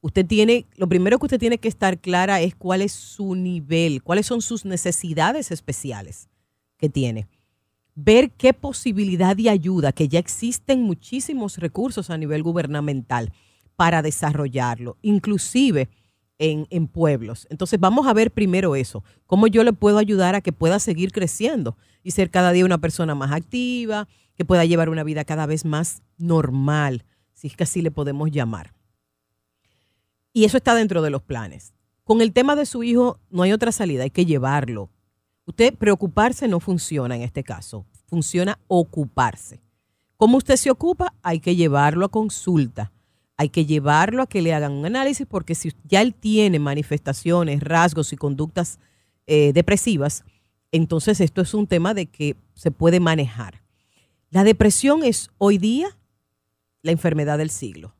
Usted tiene, lo primero que usted tiene que estar clara es cuál es su nivel, cuáles son sus necesidades especiales que tiene. Ver qué posibilidad de ayuda, que ya existen muchísimos recursos a nivel gubernamental para desarrollarlo, inclusive en, pueblos. Entonces vamos a ver primero eso, cómo yo le puedo ayudar a que pueda seguir creciendo y ser cada día una persona más activa, que pueda llevar una vida cada vez más normal, si es que así le podemos llamar. Y eso está dentro de los planes. Con el tema de su hijo no hay otra salida, hay que llevarlo. Usted preocuparse no funciona en este caso, funciona ocuparse. ¿Cómo usted se ocupa? Hay que llevarlo a consulta, hay que llevarlo a que le hagan un análisis porque si ya él tiene manifestaciones, rasgos y conductas eh, depresivas, entonces esto es un tema de que se puede manejar. La depresión es hoy día la enfermedad del siglo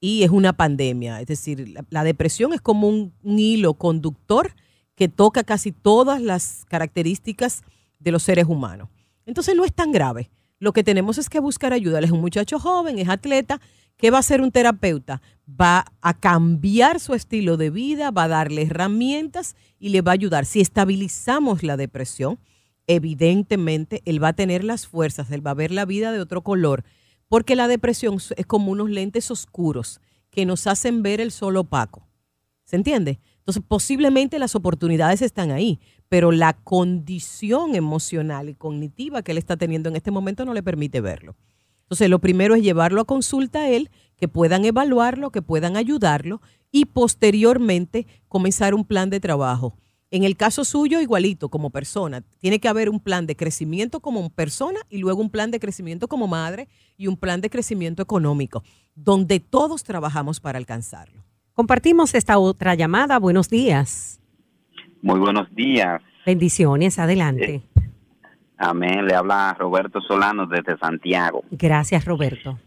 y es una pandemia. Es decir, la, depresión es como un, un hilo conductor que toca casi todas las características de los seres humanos. Entonces no es tan grave. Lo que tenemos es que buscar ayuda. Él es un muchacho joven, es atleta. ¿Qué va a hacer un terapeuta? Va a cambiar su estilo de vida, va a darle herramientas y le va a ayudar. Si estabilizamos la depresión, evidentemente él va a tener las fuerzas, él va a ver la vida de otro color, porque la depresión es como unos lentes oscuros que nos hacen ver el sol opaco. ¿Se entiende? Entonces, posiblemente las oportunidades están ahí, pero la condición emocional y cognitiva que él está teniendo en este momento no le permite verlo. Entonces, lo primero es llevarlo a consulta a él, que puedan evaluarlo, que puedan ayudarlo y posteriormente comenzar un plan de trabajo. En el caso suyo, igualito, como persona, tiene que haber un plan de crecimiento como persona y luego un plan de crecimiento como madre y un plan de crecimiento económico, donde todos trabajamos para alcanzarlo. Compartimos esta otra llamada. Buenos días. Muy buenos días. Bendiciones, adelante. Eh, amén. Le habla Roberto Solano desde Santiago. Gracias, Roberto.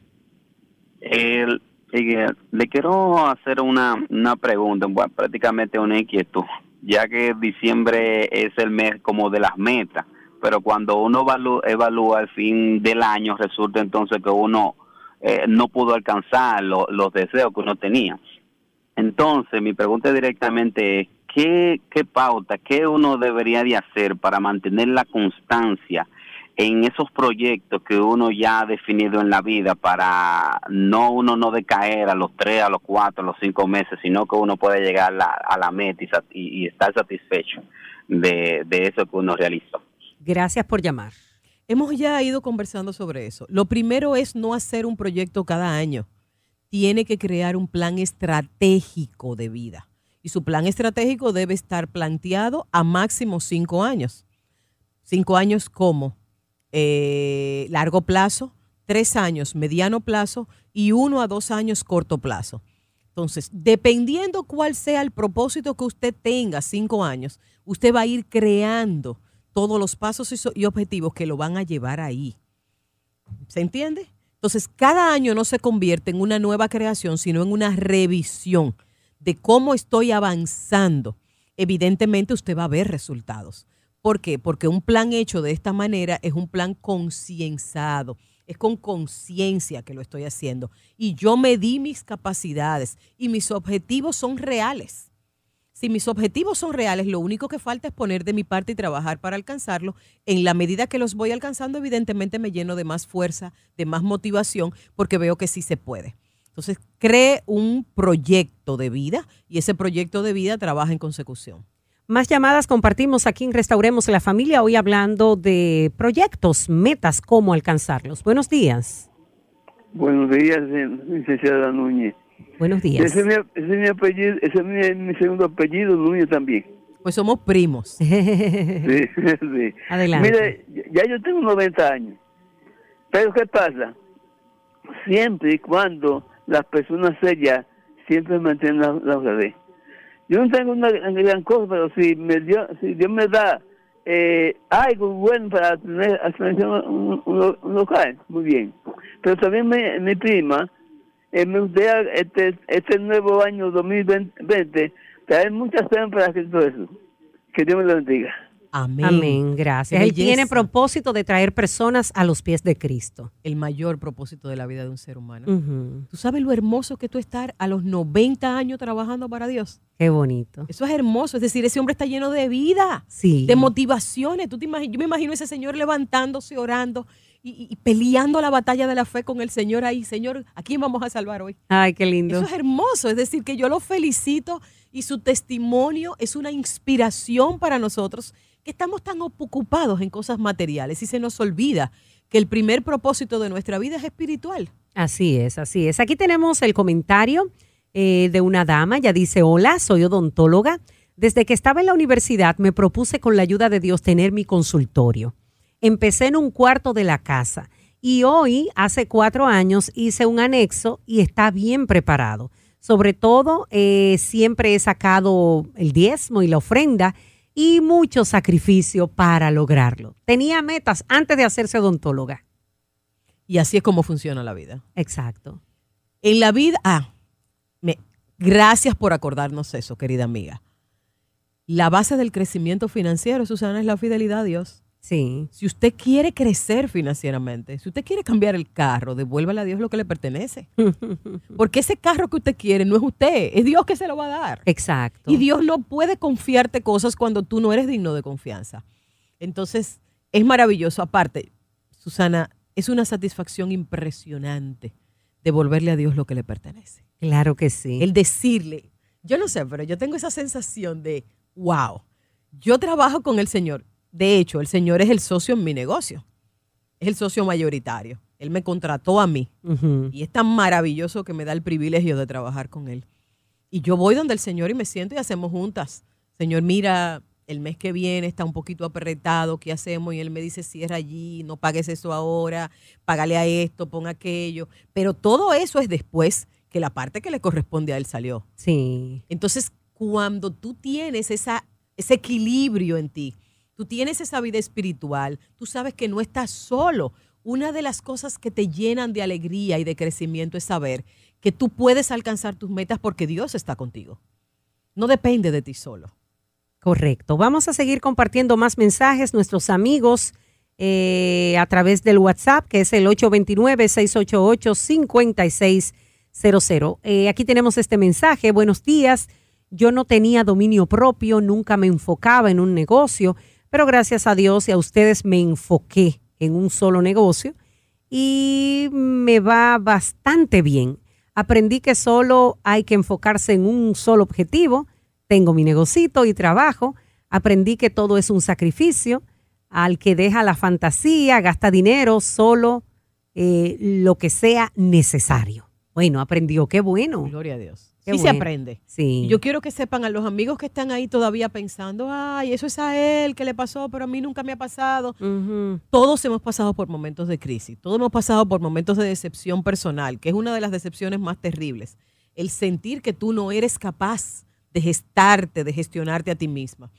Eh, le quiero hacer una, una pregunta, prácticamente una inquietud, ya que diciembre es el mes como de las metas, pero cuando uno evalúa, el fin del año, resulta entonces que uno eh, no pudo alcanzar los deseos que uno tenía. Entonces, mi pregunta directamente es, ¿qué, ¿qué pauta, qué uno debería de hacer para mantener la constancia en esos proyectos que uno ya ha definido en la vida para no uno no decaer a los tres, a los cuatro, a los cinco meses, sino que uno puede llegar a la, meta y, estar satisfecho de, de eso que uno realizó? Gracias por llamar. Hemos ya ido conversando sobre eso. Lo primero es no hacer un proyecto cada año tiene que crear un plan estratégico de vida. Y su plan estratégico debe estar planteado a máximo cinco años. Cinco años como eh, largo plazo, tres años mediano plazo y uno a dos años corto plazo. Entonces, dependiendo cuál sea el propósito que usted tenga, cinco años, usted va a ir creando todos los pasos y objetivos que lo van a llevar ahí. ¿Se entiende? Entonces, cada año no se convierte en una nueva creación, sino en una revisión de cómo estoy avanzando. Evidentemente usted va a ver resultados. ¿Por qué? Porque un plan hecho de esta manera es un plan concienzado, es con conciencia que lo estoy haciendo. Y yo me di mis capacidades y mis objetivos son reales. Si mis objetivos son reales, lo único que falta es poner de mi parte y trabajar para alcanzarlo. En la medida que los voy alcanzando, evidentemente me lleno de más fuerza, de más motivación, porque veo que sí se puede. Entonces, cree un proyecto de vida y ese proyecto de vida trabaja en consecución. Más llamadas compartimos aquí en Restauremos la Familia, hoy hablando de proyectos, metas, cómo alcanzarlos. Buenos días. Buenos días, licenciada Núñez. Buenos días. Ese es mi, ese es mi apellido, ese es mi, segundo apellido, Núñez también. Pues somos primos. sí, sí. Adelante. Mire, ya yo tengo 90 años. Pero ¿qué pasa? Siempre y cuando las personas serias siempre mantienen la, la Yo no tengo una gran cosa, pero si, me dio, si Dios me da eh, algo bueno para tener uno, uno, uno, cae muy bien. Pero también mi prima eh, me gustaría este, este nuevo año 2020 traer muchas para que todo eso. Que Dios me lo bendiga. Amén. Amén, gracias. Él tiene propósito de traer personas a los pies de Cristo. El mayor propósito de la vida de un ser humano. ¿Tú sabes lo hermoso que tú estar a los 90 años trabajando para Dios? Qué bonito. Eso es hermoso. Es decir, ese hombre está lleno de vida, sí. de motivaciones. ¿Tú te yo me imagino ese señor levantándose, orando y, peleando la batalla de la fe con el Señor ahí. Señor, ¿a quién vamos a salvar hoy? Ay, qué lindo. Eso es hermoso. Es decir, que yo lo felicito y su testimonio es una inspiración para nosotros que estamos tan ocupados en cosas materiales y se nos olvida que el primer propósito de nuestra vida es espiritual. Así es, así es. Aquí tenemos el comentario eh, de una dama. Ya dice, hola, soy odontóloga. Desde que estaba en la universidad me propuse con la ayuda de Dios tener mi consultorio empecé en un cuarto de la casa y hoy, hace cuatro años, hice un anexo y está bien preparado. Sobre todo, eh, siempre he sacado el diezmo y la ofrenda y mucho sacrificio para lograrlo. Tenía metas antes de hacerse odontóloga. Y así es como funciona la vida. Exacto. En la vida, ah, me, gracias por acordarnos eso, querida amiga. La base del crecimiento financiero, Susana, es la fidelidad a Dios. Sí. Si usted quiere crecer financieramente, si usted quiere cambiar el carro, devuélvale a Dios lo que le pertenece. Porque ese carro que usted quiere no es usted, es Dios que se lo va a dar. Exacto. Y Dios no puede confiarte cosas cuando tú no eres digno de confianza. Entonces, es maravilloso. Aparte, Susana, es una satisfacción impresionante devolverle a Dios lo que le pertenece. Claro que sí. El decirle, yo no sé, pero yo tengo esa sensación de, wow, yo trabajo con el Señor. De hecho, el Señor es el socio en mi negocio. Es el socio mayoritario. Él me contrató a mí. Y es tan maravilloso que me da el privilegio de trabajar con Él. Y yo voy donde el Señor y me siento y hacemos juntas. Señor, mira, el mes que viene está un poquito apretado, ¿qué hacemos? Y Él me dice, cierra allí, no pagues eso ahora, págale a esto, pon aquello. Pero todo eso es después que la parte que le corresponde a Él salió. Sí. Entonces, cuando tú tienes esa, ese equilibrio en ti, tú tienes esa vida espiritual, tú sabes que no estás solo. Una de las cosas que te llenan de alegría y de crecimiento es saber que tú puedes alcanzar tus metas porque Dios está contigo. No depende de ti solo. Correcto. Vamos a seguir compartiendo más mensajes. Nuestros amigos eh, a través del WhatsApp, que es el 829-688-5600. Eh, aquí tenemos este mensaje. Buenos días. Yo no tenía dominio propio, nunca me enfocaba en un negocio, pero gracias a Dios y a ustedes me enfoqué en un solo negocio y me va bastante bien. Aprendí que solo hay que enfocarse en un solo objetivo. Tengo mi negocito y trabajo. Aprendí que todo es un sacrificio. Al que deja la fantasía, gasta dinero, solo eh, lo que sea necesario. Bueno, aprendió, qué bueno. Gloria a Dios. Qué sí se aprende. Sí. Y Yo quiero que sepan a los amigos que están ahí todavía pensando, ay, eso es a él que le pasó, pero a mí nunca me ha pasado. Todos hemos pasado por momentos de crisis, todos hemos pasado por momentos de decepción personal, que es una de las decepciones más terribles. El sentir que tú no eres capaz de gestarte, de gestionarte a ti misma.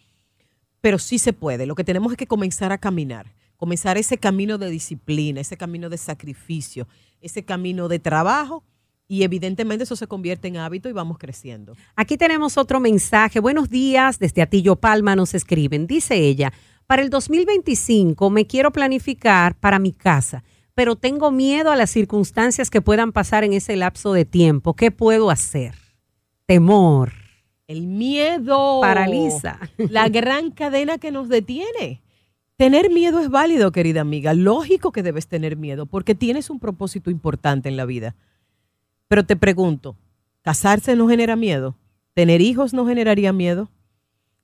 Pero sí se puede. Lo que tenemos es que comenzar a caminar, comenzar ese camino de disciplina, ese camino de sacrificio, ese camino de trabajo y evidentemente eso se convierte en hábito y vamos creciendo. Aquí tenemos otro mensaje. Buenos días, desde Atillo Palma nos escriben. Dice ella, para el 2025 me quiero planificar para mi casa, pero tengo miedo a las circunstancias que puedan pasar en ese lapso de tiempo. ¿Qué puedo hacer? Temor. El miedo Paraliza. La gran cadena que nos detiene. Tener miedo es válido, querida amiga. Lógico que debes tener miedo porque tienes un propósito importante en la vida. Pero te pregunto, ¿casarse no genera miedo? ¿Tener hijos no generaría miedo?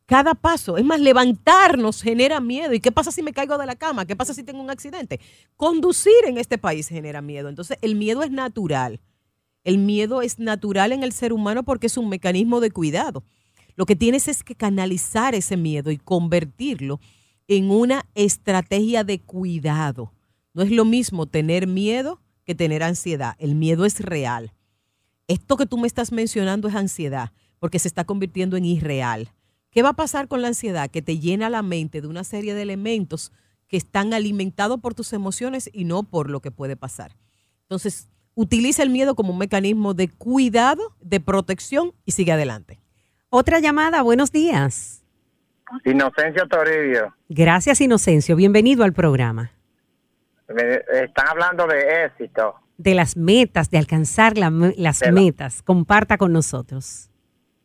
Cada paso, es más, levantarnos genera miedo. ¿Y qué pasa si me caigo de la cama? ¿Qué pasa si tengo un accidente? Conducir en este país genera miedo. Entonces, el miedo es natural. El miedo es natural en el ser humano porque es un mecanismo de cuidado. Lo que tienes es que canalizar ese miedo y convertirlo en una estrategia de cuidado. No es lo mismo tener miedo que tener ansiedad. El miedo es real. Esto que tú me estás mencionando es ansiedad porque se está convirtiendo en irreal. ¿Qué va a pasar con la ansiedad? Que te llena la mente de una serie de elementos que están alimentados por tus emociones y no por lo que puede pasar. Entonces, utiliza el miedo como un mecanismo de cuidado, de protección y sigue adelante. Otra llamada, buenos días. Inocencio Toribio, Gracias, Inocencio. Bienvenido al programa. Están hablando de éxito. De las metas, de alcanzar la las De la- metas. Comparta con nosotros.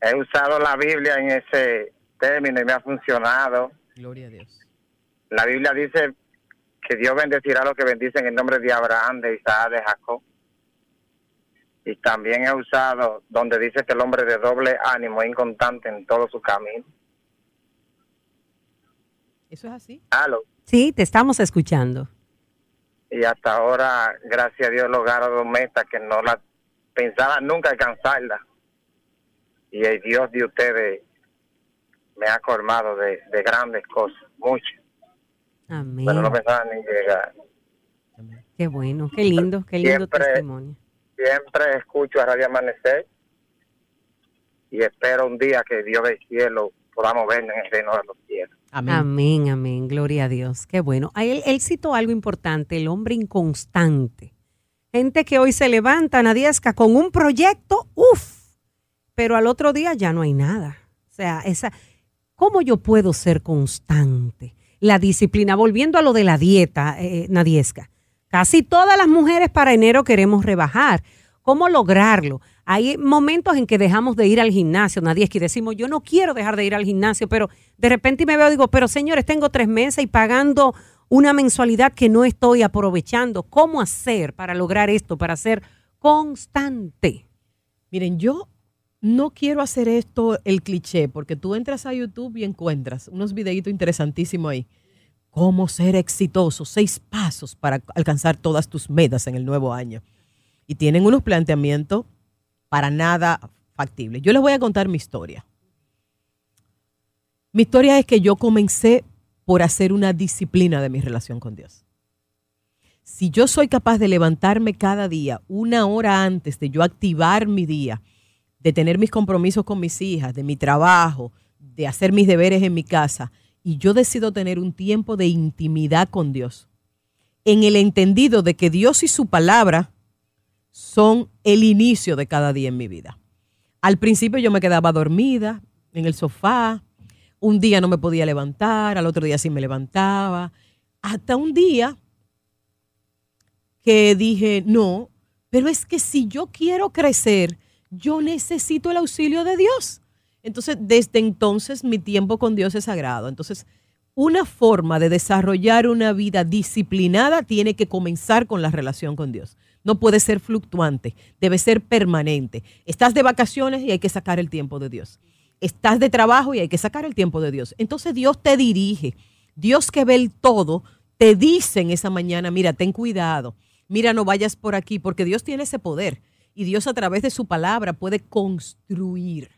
He usado la Biblia en ese término y me ha funcionado. Gloria a Dios. La Biblia dice que Dios bendecirá a los que bendicen en nombre de Abraham, de Isaac, de Jacob. Y también he usado donde dice que el hombre de doble ánimo es inconstante en todo su camino. ¿Eso es así? Aló. Sí, te estamos escuchando. Y hasta ahora, gracias a Dios, he logrado metas que no las pensaba nunca alcanzarlas. Y el Dios de ustedes me ha colmado de, de grandes cosas, muchas. Amén. Pero no pensaba ni llegar. Qué bueno, qué lindo, qué lindo Siempre- testimonio. Siempre escucho a Radio Amanecer y espero un día que Dios del cielo podamos vernos en el reino de los cielos. Amén. Amén, gloria a Dios. Qué bueno. Él, él citó algo importante, el hombre inconstante. Gente que hoy se levanta, Nadiesca, con un proyecto, uff, pero al otro día ya no hay nada. O sea, esa, ¿cómo yo puedo ser constante? La disciplina, volviendo a lo de la dieta, eh, Nadiesca. Casi todas las mujeres para enero queremos rebajar. ¿Cómo lograrlo? Hay momentos en que dejamos de ir al gimnasio, Nadiesca, y decimos, yo no quiero dejar de ir al gimnasio, pero de repente me veo y digo, pero señores, tengo tres meses y pagando una mensualidad que no estoy aprovechando. ¿Cómo hacer para lograr esto, para ser constante? Miren, yo no quiero hacer esto el cliché, porque tú entras a YouTube y encuentras unos videitos interesantísimos ahí. Cómo ser exitoso, seis pasos para alcanzar todas tus metas en el nuevo año. Y tienen unos planteamientos para nada factibles. Yo les voy a contar mi historia. Mi historia es que yo comencé por hacer una disciplina de mi relación con Dios. Si yo soy capaz de levantarme cada día una hora antes de yo activar mi día, de tener mis compromisos con mis hijas, de mi trabajo, de hacer mis deberes en mi casa, y yo decido tener un tiempo de intimidad con Dios, en el entendido de que Dios y su palabra son el inicio de cada día en mi vida. Al principio yo me quedaba dormida en el sofá, un día no me podía levantar, al otro día sí me levantaba, hasta un día que dije, no, pero es que si yo quiero crecer, yo necesito el auxilio de Dios. Entonces, desde entonces mi tiempo con Dios es sagrado. Entonces, una forma de desarrollar una vida disciplinada tiene que comenzar con la relación con Dios. No puede ser fluctuante, debe ser permanente. Estás de vacaciones y hay que sacar el tiempo de Dios estás de trabajo y hay que sacar el tiempo de Dios. Entonces Dios te dirige. Dios que ve el todo, te dice en esa mañana, mira, ten cuidado, mira, no vayas por aquí, porque Dios tiene ese poder y Dios a través de su palabra puede construir.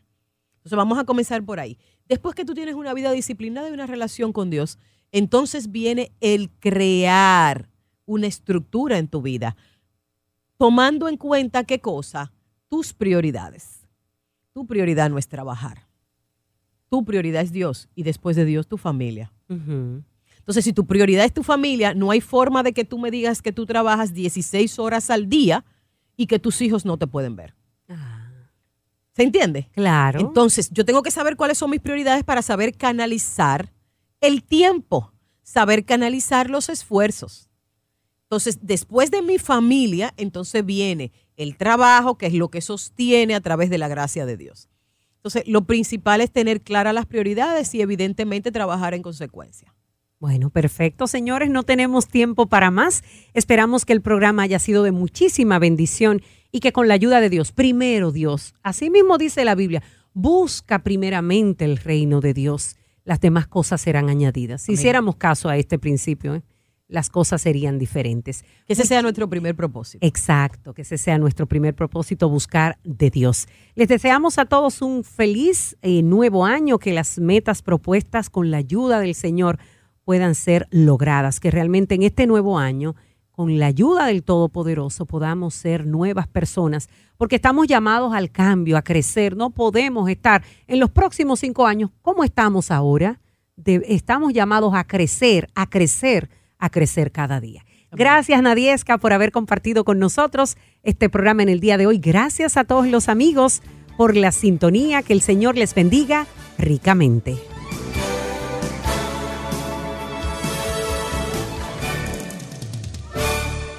Entonces vamos a comenzar por ahí. Después que tú tienes una vida disciplinada y una relación con Dios, entonces viene el crear una estructura en tu vida, tomando en cuenta qué cosa, tus prioridades. Tu prioridad no es trabajar tu prioridad es Dios y después de Dios tu familia. Entonces, si tu prioridad es tu familia, no hay forma de que tú me digas que tú trabajas 16 horas al día y que tus hijos no te pueden ver. Ah. ¿Se entiende? Claro. Entonces, yo tengo que saber cuáles son mis prioridades para saber canalizar el tiempo, saber canalizar los esfuerzos. Entonces, después de mi familia, entonces viene el trabajo, que es lo que sostiene a través de la gracia de Dios. Entonces, lo principal es tener claras las prioridades y evidentemente trabajar en consecuencia. Bueno, perfecto, señores, no tenemos tiempo para más. Esperamos que el programa haya sido de muchísima bendición y que con la ayuda de Dios, primero Dios, así mismo dice la Biblia, busca primeramente el reino de Dios, las demás cosas serán añadidas. Si hiciéramos caso a este principio, ¿eh? Las cosas serían diferentes. Que ese sea nuestro primer propósito. Exacto, que ese sea nuestro primer propósito, buscar de Dios. Les deseamos a todos un feliz eh, nuevo año, que las metas propuestas con la ayuda del Señor puedan ser logradas, que realmente en este nuevo año, con la ayuda del Todopoderoso, podamos ser nuevas personas, porque estamos llamados al cambio, a crecer. No podemos estar en los próximos cinco años como estamos ahora. estamos llamados a crecer, a crecer a crecer cada día. Gracias Nadiesca por haber compartido con nosotros este programa en el día de hoy. Gracias a todos los amigos por la sintonía. Que el Señor les bendiga ricamente.